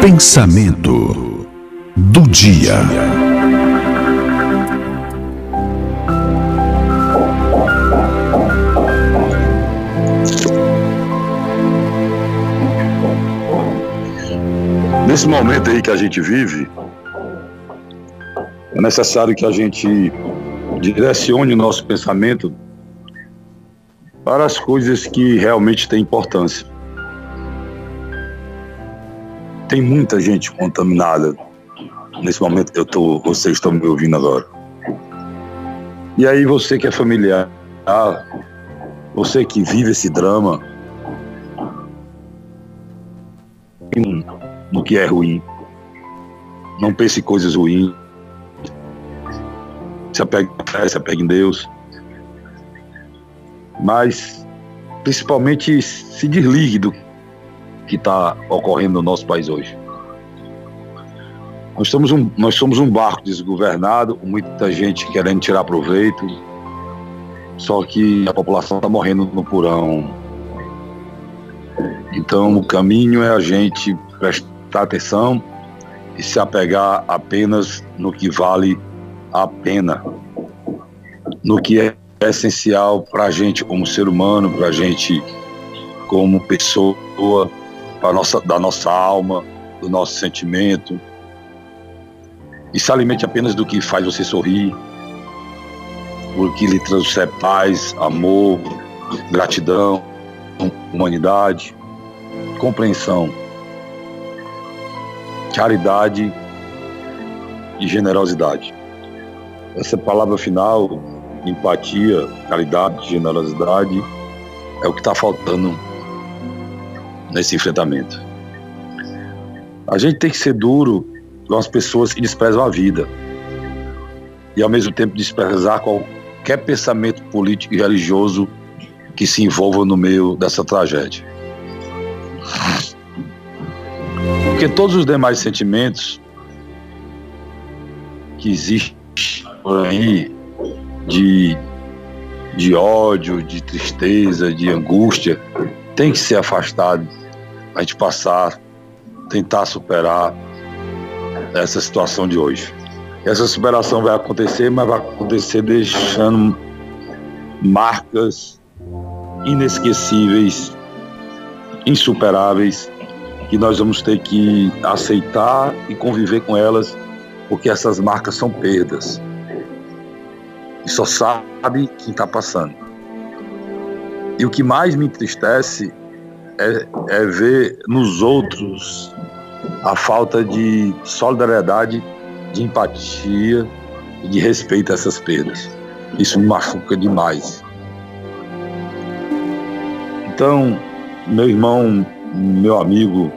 Pensamento do dia. Nesse momento aí que a gente vive, é necessário que a gente direcione o nosso pensamento para as coisas que realmente têm importância. Tem muita gente contaminada nesse momento que eu tô, vocês estão me ouvindo agora. E aí você que é familiar, você que vive esse drama, no que é ruim. Não pense em coisas ruins. Se apegue se apegue em Deus. Mas, principalmente, se desligue do que está ocorrendo no nosso país hoje. Nós somos, um, nós somos um barco desgovernado, muita gente querendo tirar proveito, só que a população está morrendo no porão. Então, o caminho é a gente prestar atenção e se apegar apenas no que vale a pena, no que é essencial para a gente como ser humano, para a gente como pessoa, nossa, da nossa alma, do nosso sentimento. E se alimente apenas do que faz você sorrir, do que lhe trouxer paz, amor, gratidão, humanidade, compreensão, caridade e generosidade. Essa palavra final, empatia, caridade, generosidade, é o que está faltando nesse enfrentamento. A gente tem que ser duro com as pessoas que desprezam a vida e ao mesmo tempo desprezar qualquer pensamento político e religioso que se envolva no meio dessa tragédia. Porque todos os demais sentimentos que existem por aí, de, de ódio, de tristeza, de angústia, tem que ser afastado, a gente passar, tentar superar essa situação de hoje. Essa superação vai acontecer, mas vai acontecer deixando marcas inesquecíveis, insuperáveis, que nós vamos ter que aceitar e conviver com elas, porque essas marcas são perdas. E só sabe quem está passando. E o que mais me entristece é, é ver nos outros a falta de solidariedade, de empatia e de respeito a essas perdas. Isso me machuca demais. Então, meu irmão, meu amigo,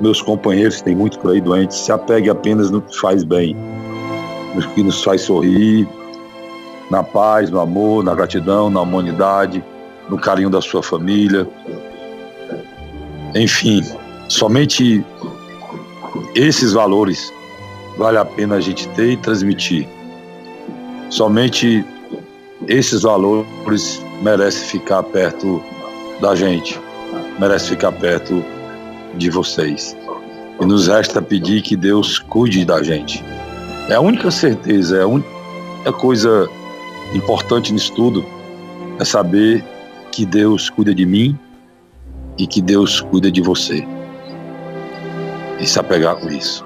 meus companheiros, tem muito por aí doentes, se apegue apenas no que faz bem, no que nos faz sorrir, na paz, no amor, na gratidão, na humanidade, no carinho da sua família. Enfim, somente esses valores vale a pena a gente ter e transmitir. Somente esses valores merecem ficar perto da gente, merece ficar perto de vocês. E nos resta pedir que Deus cuide da gente. É a única certeza, é a única coisa importante nisso tudo é saber que Deus cuida de mim e que Deus cuida de você. E se apegar com isso.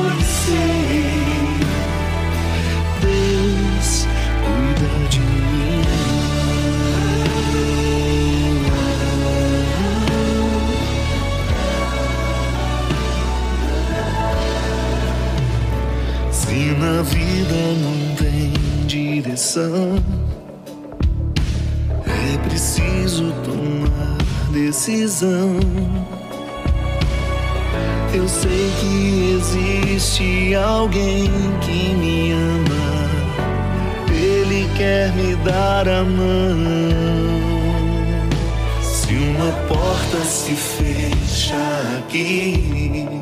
vida não tem direção, é preciso tomar decisão. Eu sei que existe alguém que me ama. Ele quer me dar a mão. Se uma porta se fecha aqui,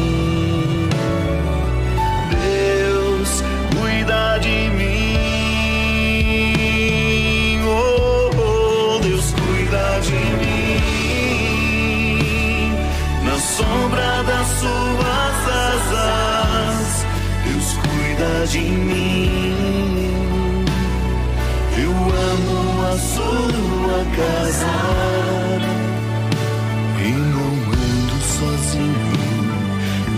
Amo a sua casa e não ando sozinho.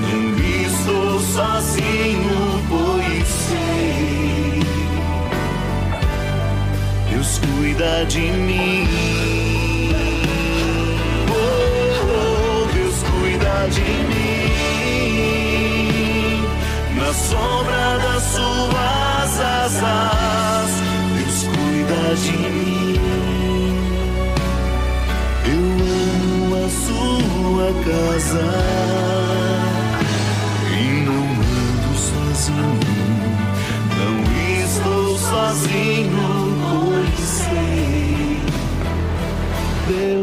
Não estou sozinho, pois sei. Deus cuida de mim. Oh, Deus cuida de mim. Na sombra das suas asas, de mim. Eu amo a sua casa e não ando sozinho. Não estou sozinho, pois sei. Deus